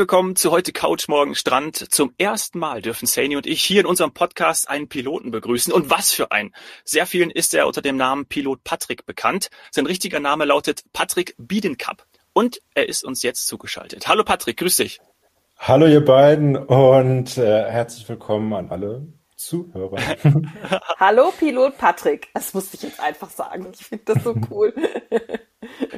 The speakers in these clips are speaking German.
Willkommen zu heute Couch Morgen Strand. Zum ersten Mal dürfen Saini und ich hier in unserem Podcast einen Piloten begrüßen. Und was für ein! Sehr vielen ist er unter dem Namen Pilot Patrick bekannt. Sein richtiger Name lautet Patrick Biedenkap. Und er ist uns jetzt zugeschaltet. Hallo Patrick, grüß dich. Hallo ihr beiden und äh, herzlich willkommen an alle Zuhörer. Hallo Pilot Patrick. Das musste ich jetzt einfach sagen. Ich finde das so cool.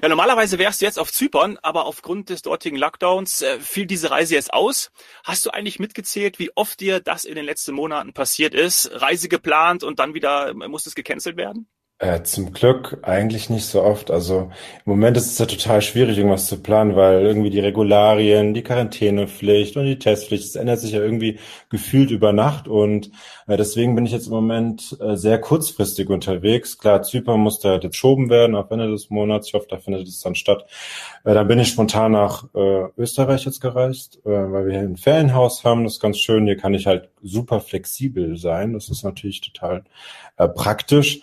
Ja, normalerweise wärst du jetzt auf Zypern, aber aufgrund des dortigen Lockdowns äh, fiel diese Reise jetzt aus. Hast du eigentlich mitgezählt, wie oft dir das in den letzten Monaten passiert ist? Reise geplant und dann wieder äh, muss es gecancelt werden? Äh, zum Glück eigentlich nicht so oft. Also im Moment ist es ja total schwierig, irgendwas zu planen, weil irgendwie die Regularien, die Quarantänepflicht und die Testpflicht, das ändert sich ja irgendwie gefühlt über Nacht und äh, deswegen bin ich jetzt im Moment äh, sehr kurzfristig unterwegs. Klar, Zypern musste halt jetzt schoben werden auf Ende des Monats. Ich hoffe, da findet es dann statt. Äh, dann bin ich spontan nach äh, Österreich jetzt gereist, äh, weil wir hier ein Ferienhaus haben. Das ist ganz schön. Hier kann ich halt super flexibel sein. Das ist natürlich total praktisch.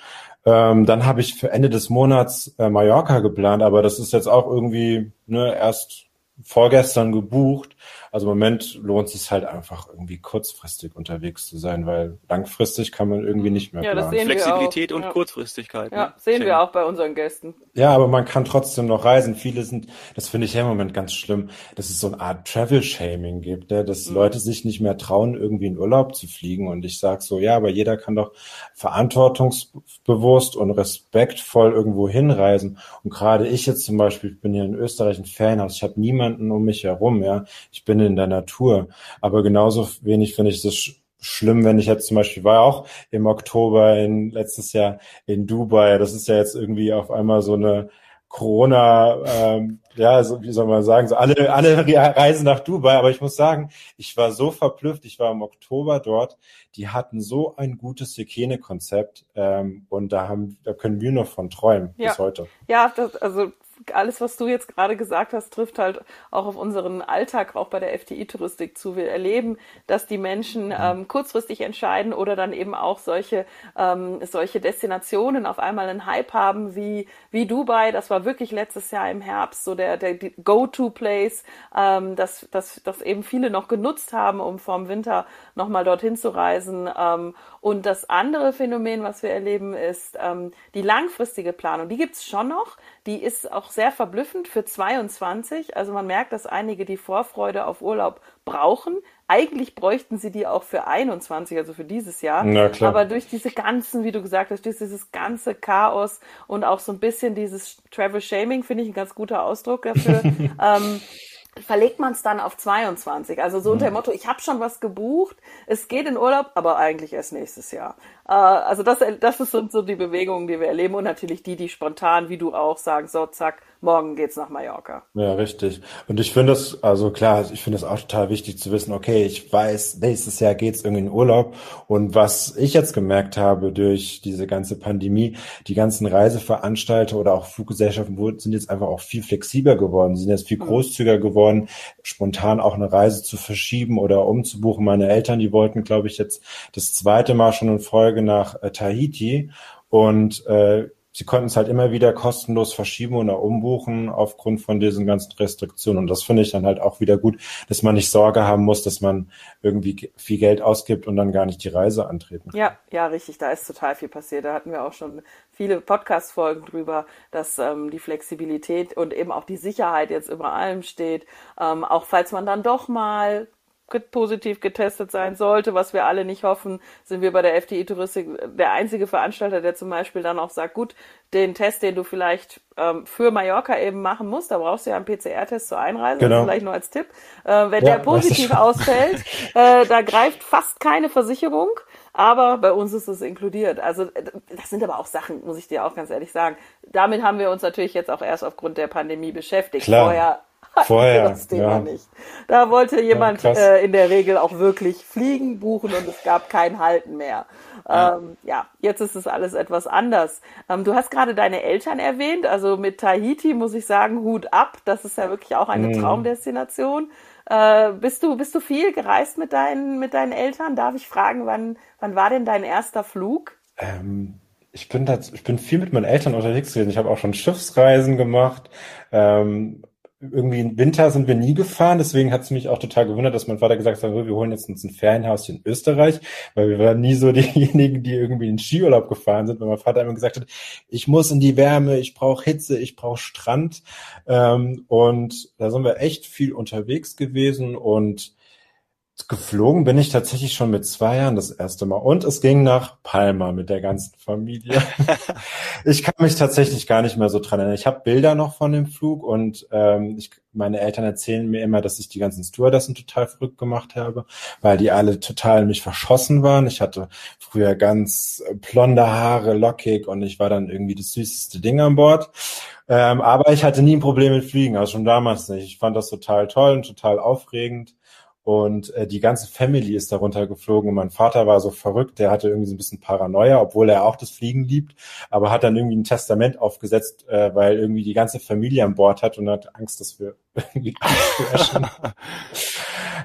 Ähm, dann habe ich für Ende des Monats äh, Mallorca geplant, aber das ist jetzt auch irgendwie ne, erst vorgestern gebucht. Also im Moment lohnt es sich halt einfach irgendwie kurzfristig unterwegs zu sein, weil langfristig kann man irgendwie nicht mehr ja, planen. Das sehen Flexibilität wir auch. und ja. Kurzfristigkeit. Ja, ne? sehen Schön. wir auch bei unseren Gästen. Ja, aber man kann trotzdem noch reisen. Viele sind, das finde ich ja im Moment ganz schlimm, dass es so eine Art Travel-Shaming gibt, ne? dass mhm. Leute sich nicht mehr trauen, irgendwie in Urlaub zu fliegen. Und ich sage so, ja, aber jeder kann doch verantwortungsbewusst und respektvoll irgendwo hinreisen. Und gerade ich jetzt zum Beispiel, ich bin hier in Österreich ein Fanhaus, ich habe niemanden um mich herum, ja. Ich bin in der Natur. Aber genauso wenig finde ich das schlimm, wenn ich jetzt zum Beispiel war auch im Oktober in letztes Jahr in Dubai. Das ist ja jetzt irgendwie auf einmal so eine Corona, ähm, ja, so, wie soll man sagen, so alle, alle reisen nach Dubai, aber ich muss sagen, ich war so verblüfft, ich war im Oktober dort, die hatten so ein gutes Hygienekonzept ähm, und da haben, da können wir noch von träumen ja. bis heute. Ja, das, also alles, was du jetzt gerade gesagt hast, trifft halt auch auf unseren Alltag, auch bei der FTI-Touristik zu. Wir erleben, dass die Menschen mhm. ähm, kurzfristig entscheiden oder dann eben auch solche, ähm, solche Destinationen auf einmal einen Hype haben wie, wie Dubai. Das war wirklich letztes Jahr im Herbst so der, der Go-To-Place, ähm, dass, dass, dass eben viele noch genutzt haben, um vorm Winter nochmal dorthin zu reisen. Ähm, und das andere Phänomen, was wir erleben, ist ähm, die langfristige Planung. Die gibt's schon noch. Die ist auch sehr verblüffend für 22. Also man merkt, dass einige die Vorfreude auf Urlaub brauchen. Eigentlich bräuchten sie die auch für 21, also für dieses Jahr. Na klar. Aber durch diese ganzen, wie du gesagt hast, durch dieses ganze Chaos und auch so ein bisschen dieses Travel Shaming, finde ich ein ganz guter Ausdruck dafür, ähm, verlegt man es dann auf 22. Also so unter dem mhm. Motto, ich habe schon was gebucht, es geht in Urlaub, aber eigentlich erst nächstes Jahr. Äh, also das, das sind so die Bewegungen, die wir erleben und natürlich die, die spontan, wie du auch, sagen, so zack, morgen geht's nach Mallorca. Ja, richtig. Und ich finde es, also klar, ich finde es auch total wichtig zu wissen, okay, ich weiß, nächstes Jahr geht's irgendwie in Urlaub. Und was ich jetzt gemerkt habe durch diese ganze Pandemie, die ganzen Reiseveranstalter oder auch Fluggesellschaften sind jetzt einfach auch viel flexibler geworden, sind jetzt viel mhm. großzügiger geworden, spontan auch eine Reise zu verschieben oder umzubuchen. Meine Eltern, die wollten, glaube ich, jetzt das zweite Mal schon in Folge nach äh, Tahiti. Und äh, sie konnten es halt immer wieder kostenlos verschieben oder umbuchen aufgrund von diesen ganzen Restriktionen. Und das finde ich dann halt auch wieder gut, dass man nicht Sorge haben muss, dass man irgendwie viel Geld ausgibt und dann gar nicht die Reise antreten kann. Ja, ja, richtig. Da ist total viel passiert. Da hatten wir auch schon viele Podcast-Folgen drüber, dass ähm, die Flexibilität und eben auch die Sicherheit jetzt über allem steht. Ähm, auch falls man dann doch mal positiv getestet sein sollte, was wir alle nicht hoffen, sind wir bei der FDI Touristik der einzige Veranstalter, der zum Beispiel dann auch sagt, gut, den Test, den du vielleicht ähm, für Mallorca eben machen musst, da brauchst du ja einen PCR-Test zur Einreise, genau. vielleicht nur als Tipp. Äh, wenn ja, der positiv ausfällt, äh, da greift fast keine Versicherung. Aber bei uns ist es inkludiert. Also äh, das sind aber auch Sachen, muss ich dir auch ganz ehrlich sagen. Damit haben wir uns natürlich jetzt auch erst aufgrund der Pandemie beschäftigt. Klar. Vorher Vorher, das Thema ja. nicht. Da wollte jemand ja, äh, in der Regel auch wirklich fliegen, buchen und es gab kein Halten mehr. Ja, ähm, ja jetzt ist es alles etwas anders. Ähm, du hast gerade deine Eltern erwähnt, also mit Tahiti muss ich sagen, Hut ab. Das ist ja wirklich auch eine mhm. Traumdestination. Äh, bist du bist du viel gereist mit deinen mit deinen Eltern? Darf ich fragen, wann wann war denn dein erster Flug? Ähm, ich bin da, ich bin viel mit meinen Eltern unterwegs gewesen. Ich habe auch schon Schiffsreisen gemacht. Ähm, irgendwie im Winter sind wir nie gefahren, deswegen hat es mich auch total gewundert, dass mein Vater gesagt hat, wir holen jetzt uns ein Ferienhaus in Österreich, weil wir waren nie so diejenigen, die irgendwie in den Skiurlaub gefahren sind, weil mein Vater immer gesagt hat, ich muss in die Wärme, ich brauche Hitze, ich brauche Strand. Ähm, und da sind wir echt viel unterwegs gewesen und Geflogen bin ich tatsächlich schon mit zwei Jahren das erste Mal. Und es ging nach Palma mit der ganzen Familie. ich kann mich tatsächlich gar nicht mehr so dran erinnern. Ich habe Bilder noch von dem Flug und ähm, ich, meine Eltern erzählen mir immer, dass ich die ganzen Stewardessen total verrückt gemacht habe, weil die alle total in mich verschossen waren. Ich hatte früher ganz blonde Haare, lockig und ich war dann irgendwie das süßeste Ding an Bord. Ähm, aber ich hatte nie ein Problem mit Fliegen, also schon damals nicht. Ich fand das total toll und total aufregend. Und äh, die ganze Family ist darunter geflogen und mein Vater war so verrückt, der hatte irgendwie so ein bisschen Paranoia, obwohl er auch das Fliegen liebt, aber hat dann irgendwie ein Testament aufgesetzt, äh, weil irgendwie die ganze Familie an Bord hat und hat Angst, dass wir irgendwie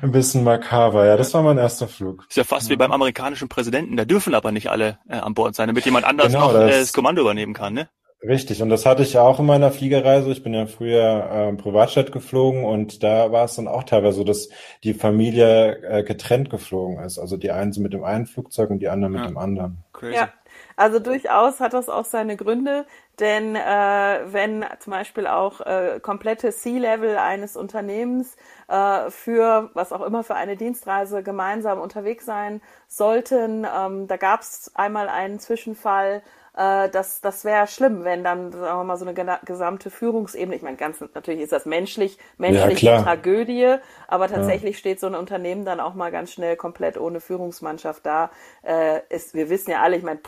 ein bisschen makaber. Ja, das war mein erster Flug. Ist ja fast wie beim amerikanischen Präsidenten. Da dürfen aber nicht alle äh, an Bord sein, damit jemand anders genau, noch das, äh, das Kommando übernehmen kann, ne? Richtig, und das hatte ich auch in meiner Fliegerreise. Ich bin ja früher ähm, Privatjet geflogen und da war es dann auch teilweise so, dass die Familie äh, getrennt geflogen ist. Also die einen sind mit dem einen Flugzeug und die anderen mit dem anderen. Crazy. Ja, also durchaus hat das auch seine Gründe, denn äh, wenn zum Beispiel auch äh, komplette C-Level eines Unternehmens äh, für was auch immer für eine Dienstreise gemeinsam unterwegs sein sollten, ähm, da gab es einmal einen Zwischenfall, äh, das, das wäre schlimm, wenn dann, sagen wir mal, so eine gesamte Führungsebene, ich meine, ganz natürlich ist das menschlich, menschliche ja, Tragödie, aber tatsächlich ja. steht so ein Unternehmen dann auch mal ganz schnell komplett ohne Führungsmannschaft da. Äh, ist, wir wissen ja alle, ich meine,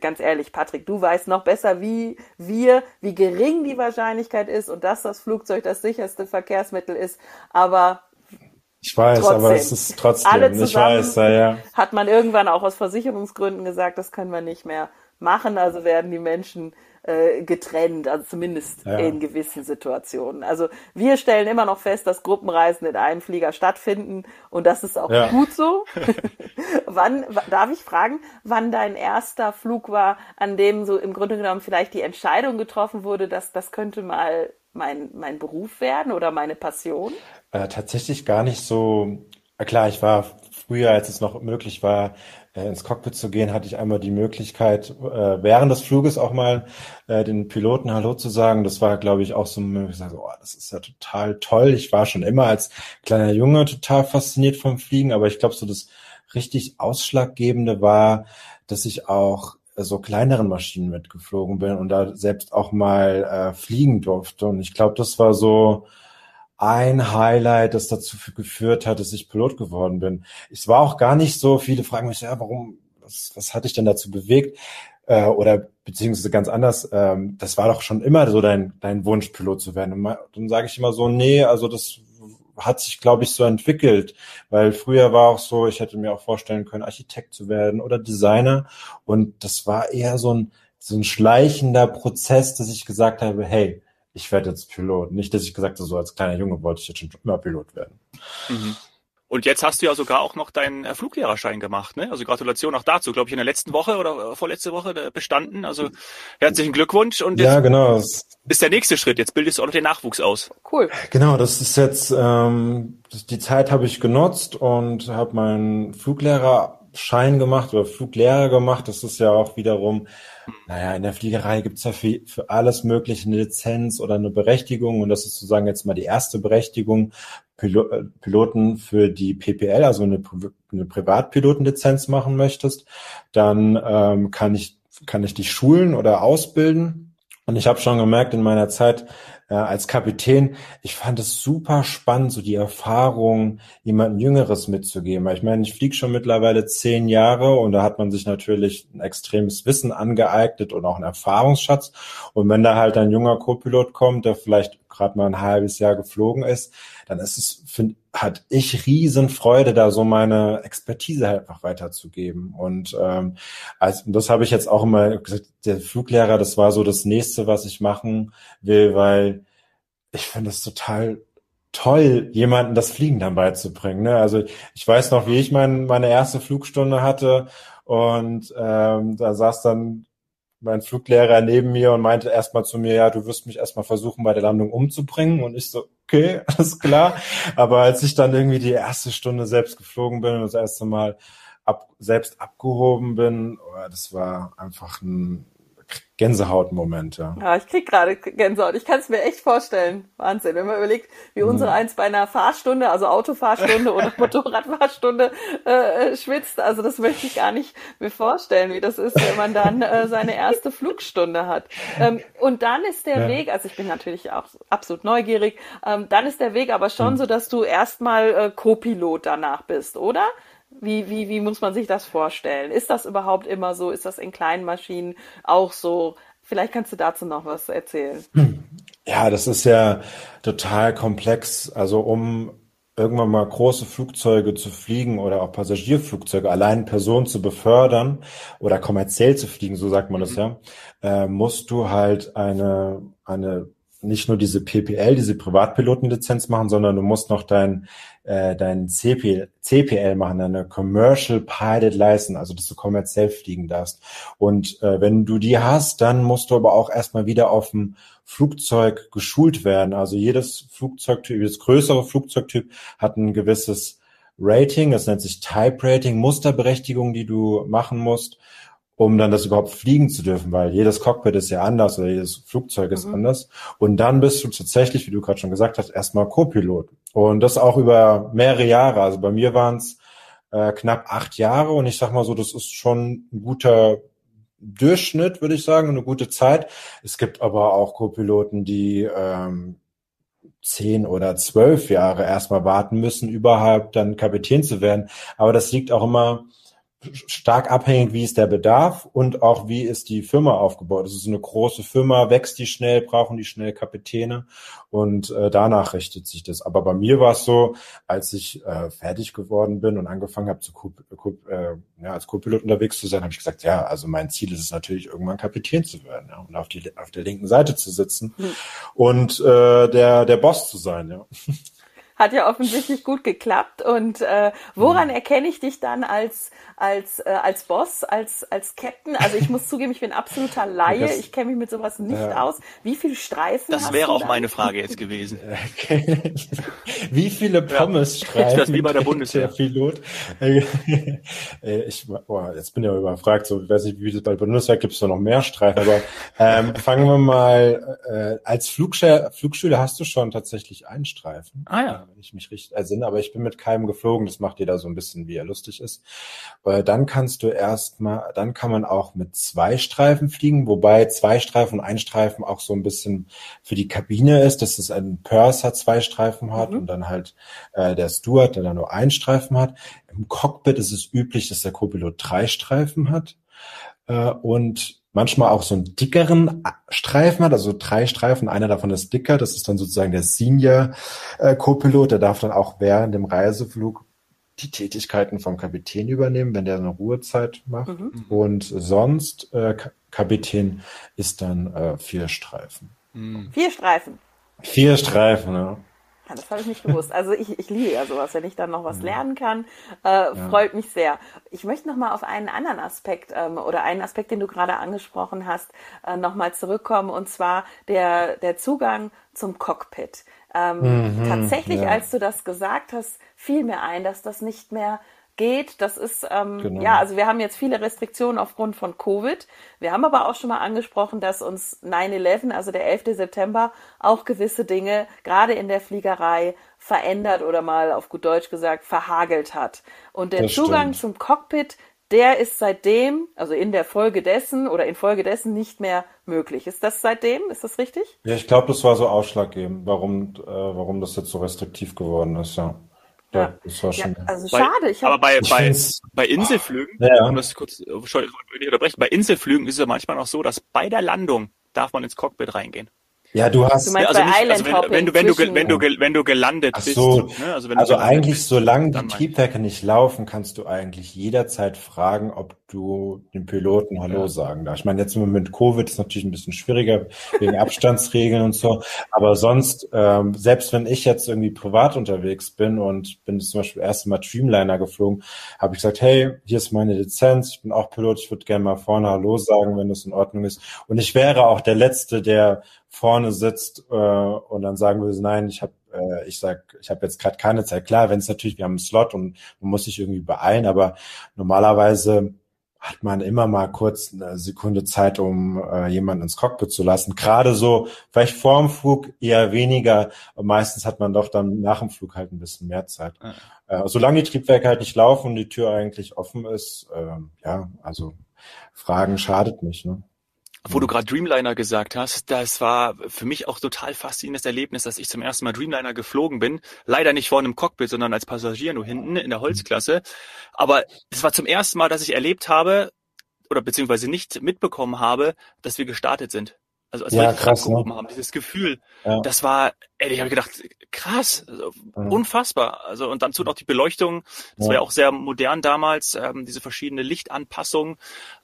ganz ehrlich, Patrick, du weißt noch besser wie wir, wie gering die Wahrscheinlichkeit ist und dass das Flugzeug das sicherste Verkehrsmittel ist. Aber ich weiß, trotzdem, aber es ist trotzdem, alle zusammen ich weiß, ja, ja. hat man irgendwann auch aus Versicherungsgründen gesagt, das können wir nicht mehr machen, also werden die Menschen äh, getrennt, also zumindest ja. in gewissen Situationen. Also wir stellen immer noch fest, dass Gruppenreisen in einem Flieger stattfinden und das ist auch ja. gut so. wann, darf ich fragen, wann dein erster Flug war, an dem so im Grunde genommen vielleicht die Entscheidung getroffen wurde, dass das könnte mal mein, mein Beruf werden oder meine Passion? Äh, tatsächlich gar nicht so. Klar, ich war früher, als es noch möglich war, ins Cockpit zu gehen, hatte ich einmal die Möglichkeit, äh, während des Fluges auch mal äh, den Piloten Hallo zu sagen. Das war, glaube ich, auch so, ich sage, oh, das ist ja total toll. Ich war schon immer als kleiner Junge total fasziniert vom Fliegen, aber ich glaube, so das richtig Ausschlaggebende war, dass ich auch so kleineren Maschinen mitgeflogen bin und da selbst auch mal äh, fliegen durfte. Und ich glaube, das war so ein Highlight, das dazu geführt hat, dass ich Pilot geworden bin. Es war auch gar nicht so, viele fragen mich, ja, warum, was, was hat dich denn dazu bewegt? Äh, oder beziehungsweise ganz anders, ähm, das war doch schon immer so dein, dein Wunsch, Pilot zu werden. Und dann sage ich immer so, nee, also das hat sich, glaube ich, so entwickelt, weil früher war auch so, ich hätte mir auch vorstellen können, Architekt zu werden oder Designer. Und das war eher so ein, so ein schleichender Prozess, dass ich gesagt habe, hey, ich werde jetzt Pilot. Nicht, dass ich gesagt habe, so als kleiner Junge wollte ich jetzt schon immer Pilot werden. Mhm. Und jetzt hast du ja sogar auch noch deinen äh, Fluglehrerschein gemacht, ne? Also Gratulation auch dazu, glaube ich, in der letzten Woche oder äh, vorletzte Woche äh, bestanden. Also herzlichen Glückwunsch. Und jetzt ja, genau. ist der nächste Schritt. Jetzt bildest du auch noch den Nachwuchs aus. Cool. Genau, das ist jetzt, ähm, die Zeit habe ich genutzt und habe meinen Fluglehrerschein gemacht oder Fluglehrer gemacht. Das ist ja auch wiederum naja, in der Fliegerei gibt's ja für, für alles mögliche eine Lizenz oder eine Berechtigung und das ist sozusagen jetzt mal die erste Berechtigung, äh, Piloten für die PPL, also eine, eine Privatpilotenlizenz machen möchtest, dann ähm, kann ich kann ich dich schulen oder ausbilden. Und ich habe schon gemerkt in meiner Zeit äh, als Kapitän, ich fand es super spannend, so die Erfahrung, jemanden Jüngeres mitzugeben. Ich meine, ich fliege schon mittlerweile zehn Jahre und da hat man sich natürlich ein extremes Wissen angeeignet und auch einen Erfahrungsschatz. Und wenn da halt ein junger Co-Pilot kommt, der vielleicht gerade mal ein halbes Jahr geflogen ist, dann ist es, find, hat ich riesen Freude, da so meine Expertise halt einfach weiterzugeben. Und ähm, also das habe ich jetzt auch immer gesagt, der Fluglehrer, das war so das nächste, was ich machen will, weil ich finde es total toll, jemanden das Fliegen dann beizubringen. Ne? Also ich weiß noch, wie ich mein, meine erste Flugstunde hatte und ähm, da saß dann mein Fluglehrer neben mir und meinte erstmal zu mir, ja, du wirst mich erstmal versuchen, bei der Landung umzubringen. Und ich so, okay, alles klar. Aber als ich dann irgendwie die erste Stunde selbst geflogen bin und das erste Mal ab, selbst abgehoben bin, oh, das war einfach ein Gänsehautmoment, ja. Ja, ich krieg gerade Gänsehaut. Ich kann es mir echt vorstellen. Wahnsinn. Wenn man überlegt, wie mhm. unsere eins bei einer Fahrstunde, also Autofahrstunde oder Motorradfahrstunde äh, schwitzt. Also das möchte ich gar nicht mir vorstellen, wie das ist, wenn man dann äh, seine erste Flugstunde hat. Ähm, und dann ist der ja. Weg, also ich bin natürlich auch absolut neugierig, ähm, dann ist der Weg aber schon mhm. so, dass du erstmal äh, Co-Pilot danach bist, oder? Wie, wie, wie muss man sich das vorstellen? Ist das überhaupt immer so? Ist das in kleinen Maschinen auch so? Vielleicht kannst du dazu noch was erzählen. Ja, das ist ja total komplex. Also um irgendwann mal große Flugzeuge zu fliegen oder auch Passagierflugzeuge, allein Personen zu befördern oder kommerziell zu fliegen, so sagt man das mhm. ja, äh, musst du halt eine, eine nicht nur diese PPL, diese Privatpilotenlizenz machen, sondern du musst noch dein, äh, dein CP, CPL machen, deine Commercial Pilot License, also dass du kommerziell fliegen darfst. Und äh, wenn du die hast, dann musst du aber auch erstmal wieder auf dem Flugzeug geschult werden. Also jedes Flugzeugtyp, jedes größere Flugzeugtyp hat ein gewisses Rating, das nennt sich Type Rating, Musterberechtigung, die du machen musst um dann das überhaupt fliegen zu dürfen, weil jedes Cockpit ist ja anders oder jedes Flugzeug ist mhm. anders. Und dann bist du tatsächlich, wie du gerade schon gesagt hast, erstmal Co-Pilot. Und das auch über mehrere Jahre. Also bei mir waren es äh, knapp acht Jahre und ich sag mal so, das ist schon ein guter Durchschnitt, würde ich sagen, eine gute Zeit. Es gibt aber auch Co-Piloten, die ähm, zehn oder zwölf Jahre erstmal warten müssen, überhaupt dann Kapitän zu werden. Aber das liegt auch immer stark abhängig, wie ist der Bedarf und auch wie ist die Firma aufgebaut. Es ist eine große Firma, wächst die schnell, brauchen die schnell Kapitäne und äh, danach richtet sich das. Aber bei mir war es so, als ich äh, fertig geworden bin und angefangen habe, zu äh, ja, als Co-Pilot unterwegs zu sein, habe ich gesagt, ja, also mein Ziel ist es natürlich, irgendwann Kapitän zu werden ja, und auf, die, auf der linken Seite zu sitzen mhm. und äh, der, der Boss zu sein. Ja. Hat ja offensichtlich gut geklappt. Und äh, woran mhm. erkenne ich dich dann als als äh, als Boss, als als Captain? Also ich muss zugeben, ich bin absoluter Laie. Das, ich kenne mich mit sowas nicht ja. aus. Wie viele Streifen? Das wäre auch dann? meine Frage jetzt gewesen. wie viele Pommes-Streifen? Das wie bei der Bundeswehr. Der Pilot. Äh, ich, boah, jetzt bin ich ja überfragt. So, ich weiß nicht, wie das bei der Bundeswehr gibt es noch mehr Streifen. Aber ähm, fangen wir mal äh, als Flugschüler, Flugschüler hast du schon tatsächlich einen Streifen. Ah ja wenn ich mich richtig ersinne, aber ich bin mit keinem geflogen, das macht jeder so ein bisschen, wie er lustig ist. Weil dann kannst du erstmal, dann kann man auch mit zwei Streifen fliegen, wobei zwei Streifen und ein Streifen auch so ein bisschen für die Kabine ist, dass es ein Purser zwei Streifen hat mhm. und dann halt äh, der Steward, der dann nur einen Streifen hat. Im Cockpit ist es üblich, dass der Copilot drei Streifen hat. Äh, und manchmal auch so einen dickeren Streifen hat, also drei Streifen, einer davon ist dicker, das ist dann sozusagen der Senior äh, Co-Pilot, der darf dann auch während dem Reiseflug die Tätigkeiten vom Kapitän übernehmen, wenn der eine Ruhezeit macht. Mhm. Und sonst äh, Kapitän ist dann äh, vier Streifen. Mhm. Vier Streifen. Vier Streifen, ja. Ja, das habe ich nicht gewusst. Also ich, ich liebe ja sowas, wenn ich dann noch was lernen kann. Äh, ja. Freut mich sehr. Ich möchte noch mal auf einen anderen Aspekt ähm, oder einen Aspekt, den du gerade angesprochen hast, äh, noch mal zurückkommen. Und zwar der, der Zugang zum Cockpit. Ähm, mhm, tatsächlich, ja. als du das gesagt hast, fiel mir ein, dass das nicht mehr geht. Das ist, ähm, genau. ja, also wir haben jetzt viele Restriktionen aufgrund von Covid. Wir haben aber auch schon mal angesprochen, dass uns 9-11, also der 11. September, auch gewisse Dinge, gerade in der Fliegerei, verändert oder mal auf gut Deutsch gesagt, verhagelt hat. Und der das Zugang stimmt. zum Cockpit, der ist seitdem, also in der Folge dessen oder in Folge dessen nicht mehr möglich. Ist das seitdem? Ist das richtig? Ja, ich glaube, das war so ausschlaggebend, warum, äh, warum das jetzt so restriktiv geworden ist, ja. Ja, das war schon. Ja, also schade. Ich aber bei, bei, bei Inselflügen, ja. um das kurz, ich unterbrechen, bei Inselflügen ist es ja manchmal noch so, dass bei der Landung darf man ins Cockpit reingehen. Ja, du hast. Du meinst also bei nicht, Island also wenn, wenn du wenn du wenn du wenn du gelandet Ach bist, so. ne? also, wenn du Also gelandet eigentlich, bist, solange die. Triebwerke nicht laufen, kannst du eigentlich jederzeit fragen, ob du dem Piloten Hallo Ja. sagen darfst. Ich meine, jetzt im Moment Covid ist natürlich ein bisschen schwieriger wegen Abstandsregeln und so. Aber sonst, ähm, selbst wenn ich jetzt irgendwie privat unterwegs bin und bin zum Beispiel erst Mal Dreamliner geflogen, habe ich gesagt, hey, hier ist meine Lizenz, ich bin auch Pilot, ich würde gerne mal vorne Hallo sagen, wenn das in Ordnung ist. Und ich wäre auch der Letzte, der vorne sitzt äh, und dann sagen würde, nein, ich habe äh, ich sag, ich habe jetzt gerade keine Zeit. Klar, wenn es natürlich, wir haben einen Slot und man muss sich irgendwie beeilen, aber normalerweise hat man immer mal kurz eine Sekunde Zeit, um äh, jemanden ins Cockpit zu lassen. Gerade so, vielleicht vorm Flug eher weniger. Meistens hat man doch dann nach dem Flug halt ein bisschen mehr Zeit. Ja. Äh, solange die Triebwerke halt nicht laufen und die Tür eigentlich offen ist, ähm, ja, also Fragen schadet nicht. Ne? Wo du gerade Dreamliner gesagt hast, das war für mich auch total faszinierendes Erlebnis, dass ich zum ersten Mal Dreamliner geflogen bin. Leider nicht vorne im Cockpit, sondern als Passagier nur hinten in der Holzklasse. Aber es war zum ersten Mal, dass ich erlebt habe oder beziehungsweise nicht mitbekommen habe, dass wir gestartet sind. Also als wir Ja, richtig krass, ne? haben, dieses Gefühl, Ja. das war, ey, ich habe gedacht, krass, also, Mhm. unfassbar. Also und dazu noch die Beleuchtung, das Ja. war ja auch sehr modern damals, ähm, diese verschiedene Lichtanpassungen.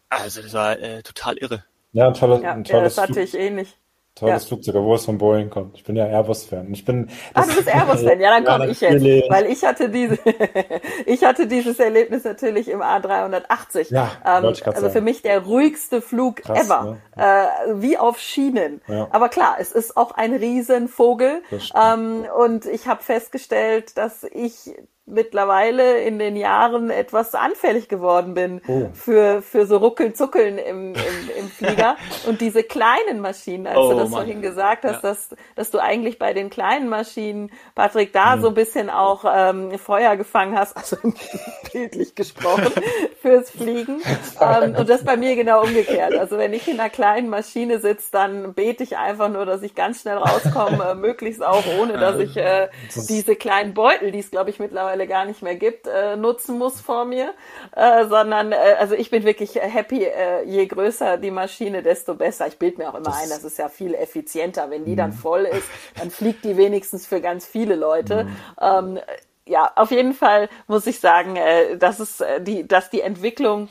Also das war äh, total irre. Ja, ein, tolle, Ja, ein ja, tolles, das hatte ich ähnlich. tolles Ja. Flugzeug, obwohl es von Boeing kommt. Ich bin ja Airbus-Fan. Ich bin. Ah, du bist Airbus-Fan, ja, dann komme ich jetzt. Weil ich hatte diese, ich hatte dieses Erlebnis natürlich im A380. Ja, ähm, also für sagen. mich der ruhigste Flug Krass, ever. Äh, wie auf Schienen. Ja. Aber klar, es ist auch ein Riesenvogel. Ähm, und ich habe festgestellt, dass ich mittlerweile in den Jahren etwas anfällig geworden bin Oh. für, für so Ruckelzuckeln im, im, im Flieger. Und diese kleinen Maschinen, als Oh, du das Mann. vorhin gesagt hast, Ja. dass, dass du eigentlich bei den kleinen Maschinen, Patrick, da so ein bisschen auch ähm, Feuer gefangen hast, also bildlich gesprochen, fürs Fliegen. Ähm, und das bei mir genau umgekehrt. Also wenn ich in einer kleinen Maschine sitze, dann bete ich einfach nur, dass ich ganz schnell rauskomme, äh, möglichst auch ohne, dass ich äh, diese kleinen Beutel, die es glaube ich mittlerweile gar nicht mehr gibt, äh, nutzen muss vor mir, äh, sondern äh, also ich bin wirklich happy, äh, je größer die Maschine, desto besser. Ich bilde mir auch immer Das- ein, das ist ja viel effizienter. Wenn die dann voll ist, dann fliegt die wenigstens für ganz viele Leute. Ähm, ja, auf jeden Fall muss ich sagen, äh, dass es äh, die, dass die Entwicklung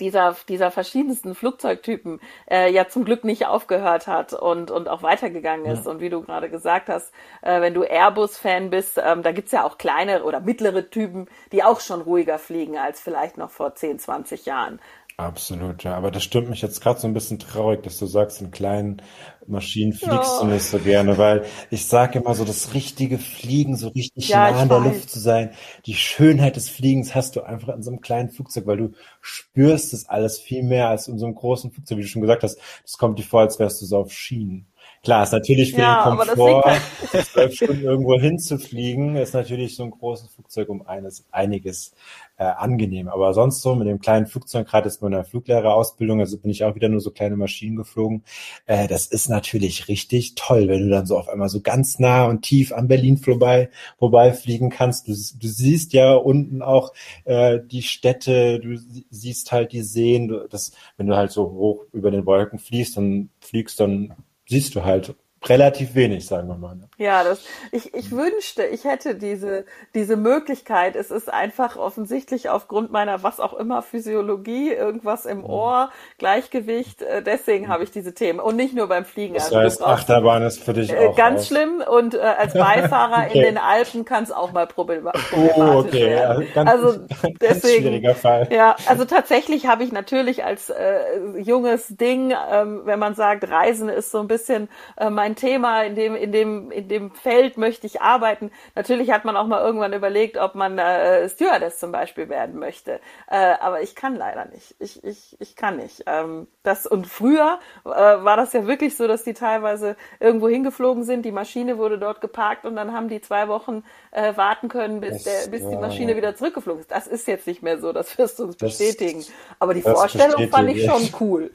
dieser, dieser verschiedensten Flugzeugtypen äh, ja zum Glück nicht aufgehört hat und, und auch weitergegangen ist. Und wie du gerade gesagt hast, äh, wenn du Airbus-Fan bist, ähm, da gibt's ja auch kleine oder mittlere Typen, die auch schon ruhiger fliegen als vielleicht noch vor 10, 20 Jahren. Absolut, ja. Aber das stimmt mich jetzt gerade so ein bisschen traurig, dass du sagst, in kleinen Maschinen fliegst Ja. du nicht so gerne, weil ich sage immer so, das richtige Fliegen, so richtig Ja, nah in der weiß. Luft zu sein, die Schönheit des Fliegens hast du einfach in so einem kleinen Flugzeug, weil du spürst das alles viel mehr als in so einem großen Flugzeug, wie du schon gesagt hast. Das kommt dir vor, als wärst du so auf Schienen. Klar, ist natürlich für Ja, den Komfort, liegt zwölf Stunden irgendwo hinzufliegen, ist natürlich so ein großes Flugzeug um eines, einiges äh, angenehm. Aber sonst so mit dem kleinen Flugzeug, gerade jetzt bei einer Fluglehrerausbildung, also bin ich auch wieder nur so kleine Maschinen geflogen. Äh, das ist natürlich richtig toll, wenn du dann so auf einmal so ganz nah und tief an Berlin vorbei, vorbei fliegen kannst. Du, du siehst ja unten auch äh, die Städte, du sie- siehst halt die Seen. Das, wenn du halt so hoch über den Wolken fliegst, dann fliegst, dann siehst du halt relativ wenig, sagen wir mal. Ne? Ja, das, ich, ich wünschte, ich hätte diese, diese Möglichkeit. Es ist einfach offensichtlich aufgrund meiner was auch immer Physiologie, irgendwas im Ohr, Gleichgewicht. Äh, deswegen habe ich diese Themen. Und nicht nur beim Fliegen. Das Also heißt, Achterbahn ist für dich Äh, auch ganz aus. schlimm und äh, als Beifahrer Okay. in den Alpen kann es auch mal problema problematisch Oh, okay. Ja, werden. ganz, also ganz deswegen, schwieriger Fall. ja, also tatsächlich habe ich natürlich als äh, junges Ding, ähm, wenn man sagt, Reisen ist so ein bisschen äh, mein Thema, in dem in dem in dem Feld möchte ich arbeiten. Natürlich hat man auch mal irgendwann überlegt, ob man äh, Stewardess zum Beispiel werden möchte, äh, aber ich kann leider nicht. Ich ich ich kann nicht. Ähm, das und früher äh, war das ja wirklich so, dass die teilweise irgendwo hingeflogen sind, die Maschine wurde dort geparkt und dann haben die zwei Wochen äh, warten können, bis, Das- der, bis die ja, Maschine ja. wieder zurückgeflogen ist. Das ist jetzt nicht mehr so, das wirst du uns Das- bestätigen. Aber die Vorstellung fand ich schon cool.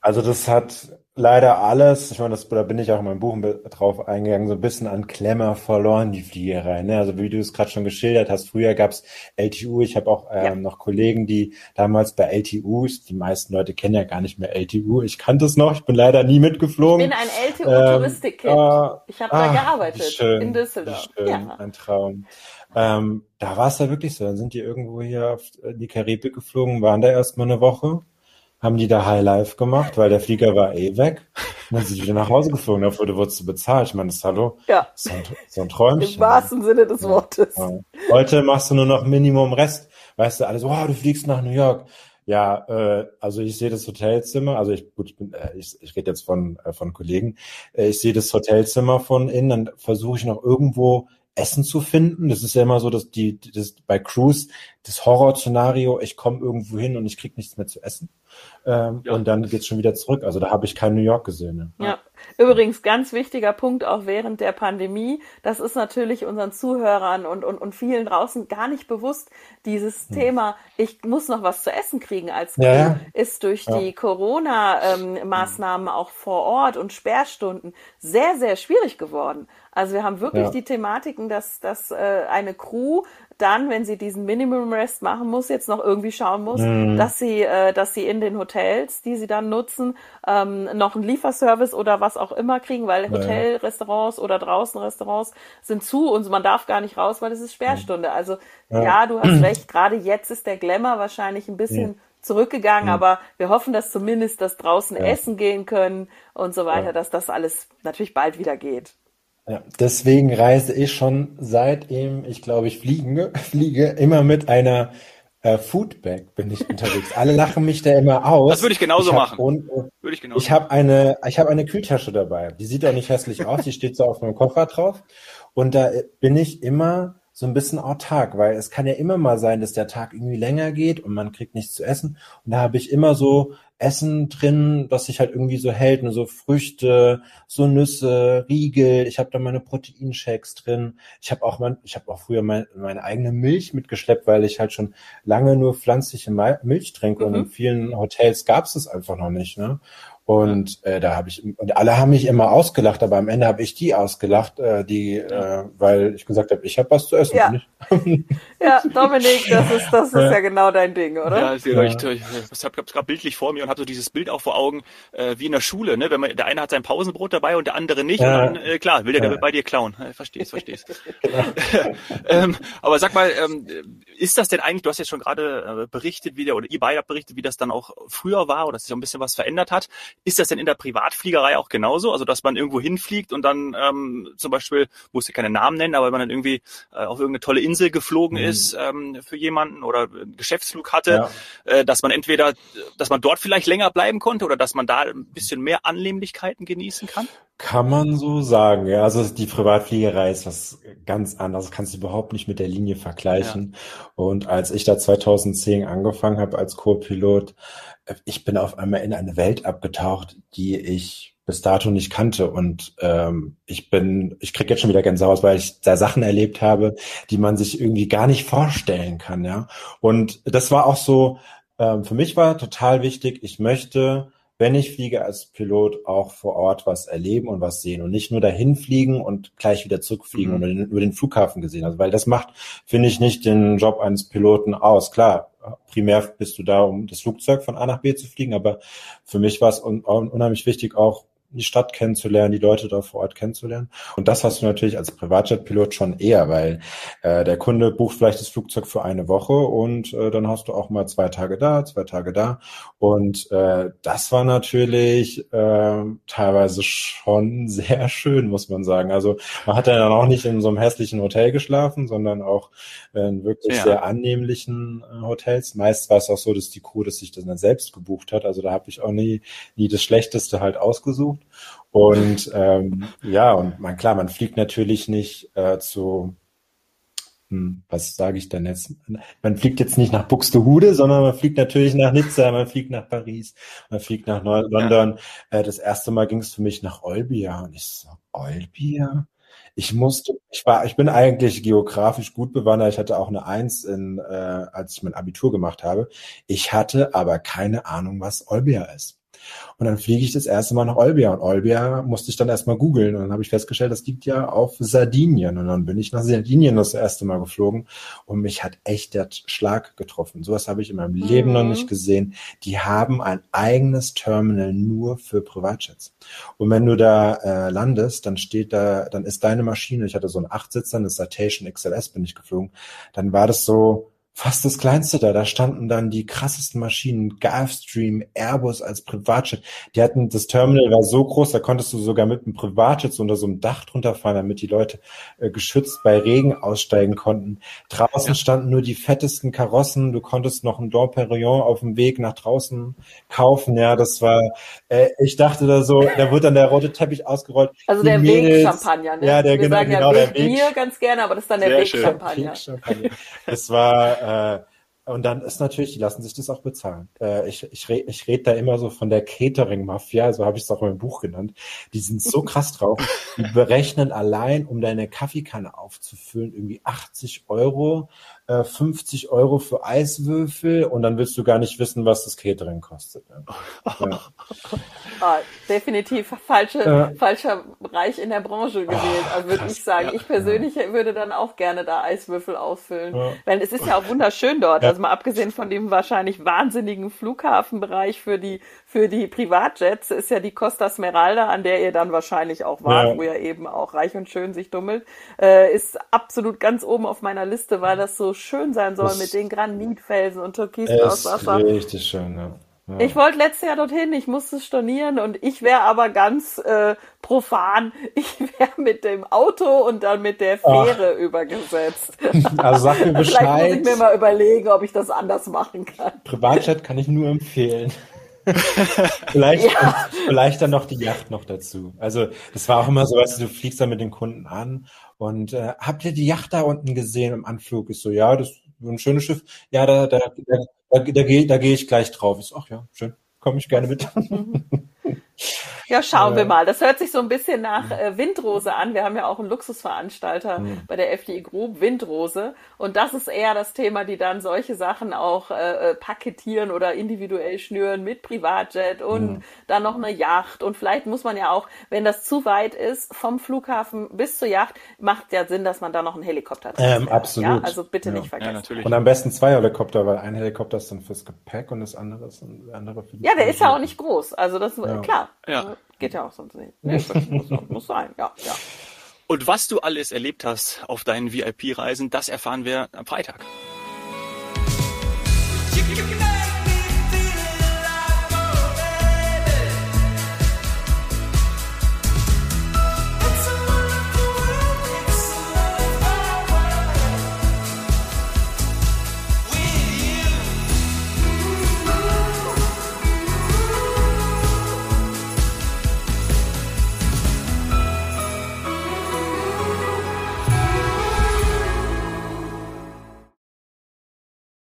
Also das hat leider alles, ich meine, das, da bin ich auch in meinem Buch drauf eingegangen, so ein bisschen an Klemmer verloren, die Fliegerei. Ne? Also wie du es gerade schon geschildert hast, früher gab's LTU, ich habe auch ähm, ja. noch Kollegen, die damals bei LTUs, die meisten Leute kennen ja gar nicht mehr LTU, ich kannte es noch, ich bin leider nie mitgeflogen. Ich bin ein LTU-Touristikkind. Ähm, äh, ich habe da gearbeitet, schön, in Düsseldorf. Schön, ja. Ein Traum. Ähm, da war es ja wirklich so, dann sind die irgendwo hier auf die Karibik geflogen, waren da erstmal eine Woche haben die da High Life gemacht, weil der Flieger war eh weg. Und dann sind die wieder nach Hause geflogen, dafür wurdest du bezahlt. Ich meine, das ist hallo. Ja. So ein, so ein Träumchen. Im wahrsten Sinne des Wortes. Ja. Heute machst du nur noch Minimum Rest. Weißt du, alles, wow, du fliegst nach New York. Ja, äh, also ich sehe das Hotelzimmer, also ich, gut, ich, bin, äh, ich, ich rede jetzt von, äh, von Kollegen, äh, ich sehe das Hotelzimmer von innen, dann versuche ich noch irgendwo Essen zu finden. Das ist ja immer so, dass die, das bei Cruise das Horrorszenario, ich komme irgendwo hin und ich krieg nichts mehr zu essen. Ähm, ja. Und dann geht's schon wieder zurück. Also da habe ich kein New York gesehen. Ne? Ja. Übrigens, ganz wichtiger Punkt auch während der Pandemie. Das ist natürlich unseren Zuhörern und, und, und vielen draußen gar nicht bewusst. Dieses hm. Thema, ich muss noch was zu essen kriegen als Kind, ja, ist durch die Corona-Maßnahmen ähm, auch vor Ort und Sperrstunden sehr, sehr schwierig geworden. Also wir haben wirklich die Thematiken, dass, dass äh, eine Crew dann, wenn sie diesen Minimum Rest machen muss, jetzt noch irgendwie schauen muss, mhm. dass sie, äh, dass sie in den Hotels, die sie dann nutzen, ähm, noch einen Lieferservice oder was auch immer kriegen, weil Hotelrestaurants oder draußen Restaurants sind zu und man darf gar nicht raus, weil es ist Sperrstunde. Also ja, ja du hast recht, gerade jetzt ist der Glamour wahrscheinlich ein bisschen ja. zurückgegangen, ja. aber wir hoffen, dass zumindest das draußen essen gehen können und so weiter, dass das alles natürlich bald wieder geht. Ja, deswegen reise ich schon seitdem ich glaube ich fliegen, fliege immer mit einer äh, Foodbag bin ich unterwegs. Alle lachen mich da immer aus. Das würde ich genauso ich machen. Und, würde ich genauso. Ich habe eine, ich habe eine Kühltasche dabei. Die sieht auch nicht hässlich aus. Die steht so auf meinem Koffer drauf. Und da bin ich immer so ein bisschen autark, weil es kann ja immer mal sein, dass der Tag irgendwie länger geht und man kriegt nichts zu essen. Und da habe ich immer so Essen drin, was sich halt irgendwie so hält, ne, so Früchte, so Nüsse, Riegel. Ich habe da meine Proteinshakes drin. Ich habe auch mein, ich habe auch früher mein, meine eigene Milch mitgeschleppt, weil ich halt schon lange nur pflanzliche Milch trinke mhm. und in vielen Hotels gab es das einfach noch nicht. Ne? Und äh, da habe ich und alle haben mich immer ausgelacht, aber am Ende habe ich die ausgelacht, äh, die, äh, weil ich gesagt habe, ich habe was zu essen. Ja. ja, Dominik, das ist das ist ja genau dein Ding, oder? Ja, ich, ich, ich, ich habe gerade bildlich vor mir und habe so dieses Bild auch vor Augen, äh, wie in der Schule, ne? Wenn man der eine hat sein Pausenbrot dabei und der andere nicht, ja. und dann äh, klar will der ja. bei dir klauen. Äh, verstehst, verstehst. Genau. ähm, aber sag mal, ähm, ist das denn eigentlich? Du hast jetzt schon gerade äh, berichtet, wie der oder ihr beide habt berichtet, wie das dann auch früher war oder dass sich so ein bisschen was verändert hat. Ist das denn in der Privatfliegerei auch genauso? Also, dass man irgendwo hinfliegt und dann ähm, zum Beispiel, muss ich keine Namen nennen, aber wenn man dann irgendwie äh, auf irgendeine tolle Insel geflogen mhm. ist ähm, für jemanden oder einen Geschäftsflug hatte, ja. äh, dass man entweder, dass man dort vielleicht länger bleiben konnte oder dass man da ein bisschen mehr Annehmlichkeiten genießen kann? Kann man so sagen, ja. Also die Privatfliegerei ist was ganz anderes, kannst du überhaupt nicht mit der Linie vergleichen. Ja. Und als ich da 2010 angefangen habe als Co-Pilot, ich bin auf einmal in eine Welt abgetaucht, die ich bis dato nicht kannte und ähm, ich bin, ich krieg jetzt schon wieder Gänsehaut, weil ich da Sachen erlebt habe, die man sich irgendwie gar nicht vorstellen kann, ja. Und das war auch so, ähm, für mich war total wichtig, ich möchte wenn ich fliege als Pilot, auch vor Ort was erleben und was sehen und nicht nur dahin fliegen und gleich wieder zurückfliegen mhm. den, über den Flughafen gesehen. Also weil das macht, finde ich, nicht den Job eines Piloten aus. Klar, primär bist du da, um das Flugzeug von A nach B zu fliegen, aber für mich war es un unheimlich wichtig, auch die Stadt kennenzulernen, die Leute da vor Ort kennenzulernen. Und das hast du natürlich als Privatjet-Pilot schon eher, weil äh, der Kunde bucht vielleicht das Flugzeug für eine Woche und äh, dann hast du auch mal zwei Tage da, zwei Tage da. Und äh, das war natürlich äh, teilweise schon sehr schön, muss man sagen. Also man hat ja dann auch nicht in so einem hässlichen Hotel geschlafen, sondern auch in wirklich ja. sehr annehmlichen äh, Hotels. Meist war es auch so, dass die Crew das sich dann selbst gebucht hat. Also da habe ich auch nie, nie das Schlechteste halt ausgesucht. Und ähm, ja, und man klar, man fliegt natürlich nicht äh, zu hm, was sage ich denn jetzt? Man fliegt jetzt nicht nach Buxtehude, sondern man fliegt natürlich nach Nizza, man fliegt nach Paris, man fliegt nach Neu London. Ja. Äh, das erste Mal ging es für mich nach Olbia und ich so, Olbia? Ich musste, ich war, ich bin eigentlich geografisch gut bewandert. Ich hatte auch eine Eins in, äh, als ich mein Abitur gemacht habe. Ich hatte aber keine Ahnung, was Olbia ist. Und dann fliege ich das erste Mal nach Olbia und Olbia musste ich dann erstmal googeln und dann habe ich festgestellt, das liegt ja auf Sardinien und dann bin ich nach Sardinien das erste Mal geflogen und mich hat echt der Schlag getroffen. Sowas habe ich in meinem Leben noch nicht mhm. gesehen. Die haben ein eigenes Terminal nur für Privatjets. Und wenn du da äh, landest, dann steht da, dann ist deine Maschine, ich hatte so einen Achtsitzer, eine Citation XLS bin ich geflogen, dann war das so, fast das Kleinste da. Da standen dann die krassesten Maschinen, Gulfstream, Airbus als Privatjet. Die hatten, das Terminal war so groß, da konntest du sogar mit einem Privatjet so unter so einem Dach drunter fahren, damit die Leute äh, geschützt bei Regen aussteigen konnten. Draußen ja. standen nur die fettesten Karossen. Du konntest noch ein Domperion auf dem Weg nach draußen kaufen. Ja, das war, äh, ich dachte da so, da wird dann der rote Teppich ausgerollt. Also der Weg-Champagner, ne? Ja, der, Wir genau, sagen genau, ja Weg Bier ganz gerne, aber das ist dann der Weg-Champagner. Weg das war, äh, und dann ist natürlich, die lassen sich das auch bezahlen. Äh, ich ich, red, ich rede da immer so von der Catering-Mafia, so habe ich es auch in meinem Buch genannt. Die sind so krass drauf. Die berechnen allein, um deine Kaffeekanne aufzufüllen, irgendwie 80 Euro, äh, 50 Euro für Eiswürfel und dann willst du gar nicht wissen, was das Catering kostet. Ja. Ja. Ah, definitiv falsche, äh, falscher Bereich in der Branche gewählt. Oh, also würde ich sagen, ja, ich persönlich würde dann auch gerne da Eiswürfel ausfüllen. Ja. Weil es ist ja auch wunderschön dort. Also mal abgesehen von dem wahrscheinlich wahnsinnigen Flughafenbereich für die, für die Privatjets ist ja die Costa Smeralda, an der ihr dann wahrscheinlich auch wart, wo ihr eben auch reich und schön sich dummelt, äh, ist absolut ganz oben auf meiner Liste, weil das so schön sein soll das mit den Granitfelsen und türkisblaues Wasser. Richtig schön, ja. Ja. Ich wollte letztes Jahr dorthin, ich musste stornieren und ich wäre aber ganz äh, profan. Ich wäre mit dem Auto und dann mit der Fähre Ach. übergesetzt. Also sag mir Bescheid. Vielleicht muss ich mir mal überlegen, ob ich das anders machen kann. Privatchat kann ich nur empfehlen. vielleicht, ja. vielleicht dann noch die Yacht noch dazu. Also das war auch immer so, weißt du, du fliegst dann mit den Kunden an und äh, habt ihr die Yacht da unten gesehen im Anflug? Ich so, ja, das ist ein schönes Schiff. Ja, da, da, da, da, da gehe da geh ich gleich drauf. Ich so, ach ja, schön, komme ich gerne mit. Ja, schauen äh, wir mal. Das hört sich so ein bisschen nach äh, Windrose an. Wir haben ja auch einen Luxusveranstalter mhm. bei der FDI Group, Windrose. Und das ist eher das Thema, die dann solche Sachen auch äh, äh, paketieren oder individuell schnüren mit Privatjet und mhm. dann noch eine Yacht. Und vielleicht muss man ja auch, wenn das zu weit ist, vom Flughafen bis zur Yacht, macht ja Sinn, dass man da noch einen Helikopter hat. Ähm, absolut. Ja? Also bitte ja. nicht vergessen. Ja, natürlich. Und am besten zwei Helikopter, weil ein Helikopter ist dann fürs Gepäck und das andere ist ein andere für die Ja, der ist ja auch nicht groß. Also das ist klar. Ja. Geht ja auch sonst nicht. Nee, muss, muss sein, ja, ja. Und was du alles erlebt hast auf deinen VIP-Reisen, das erfahren wir am Freitag.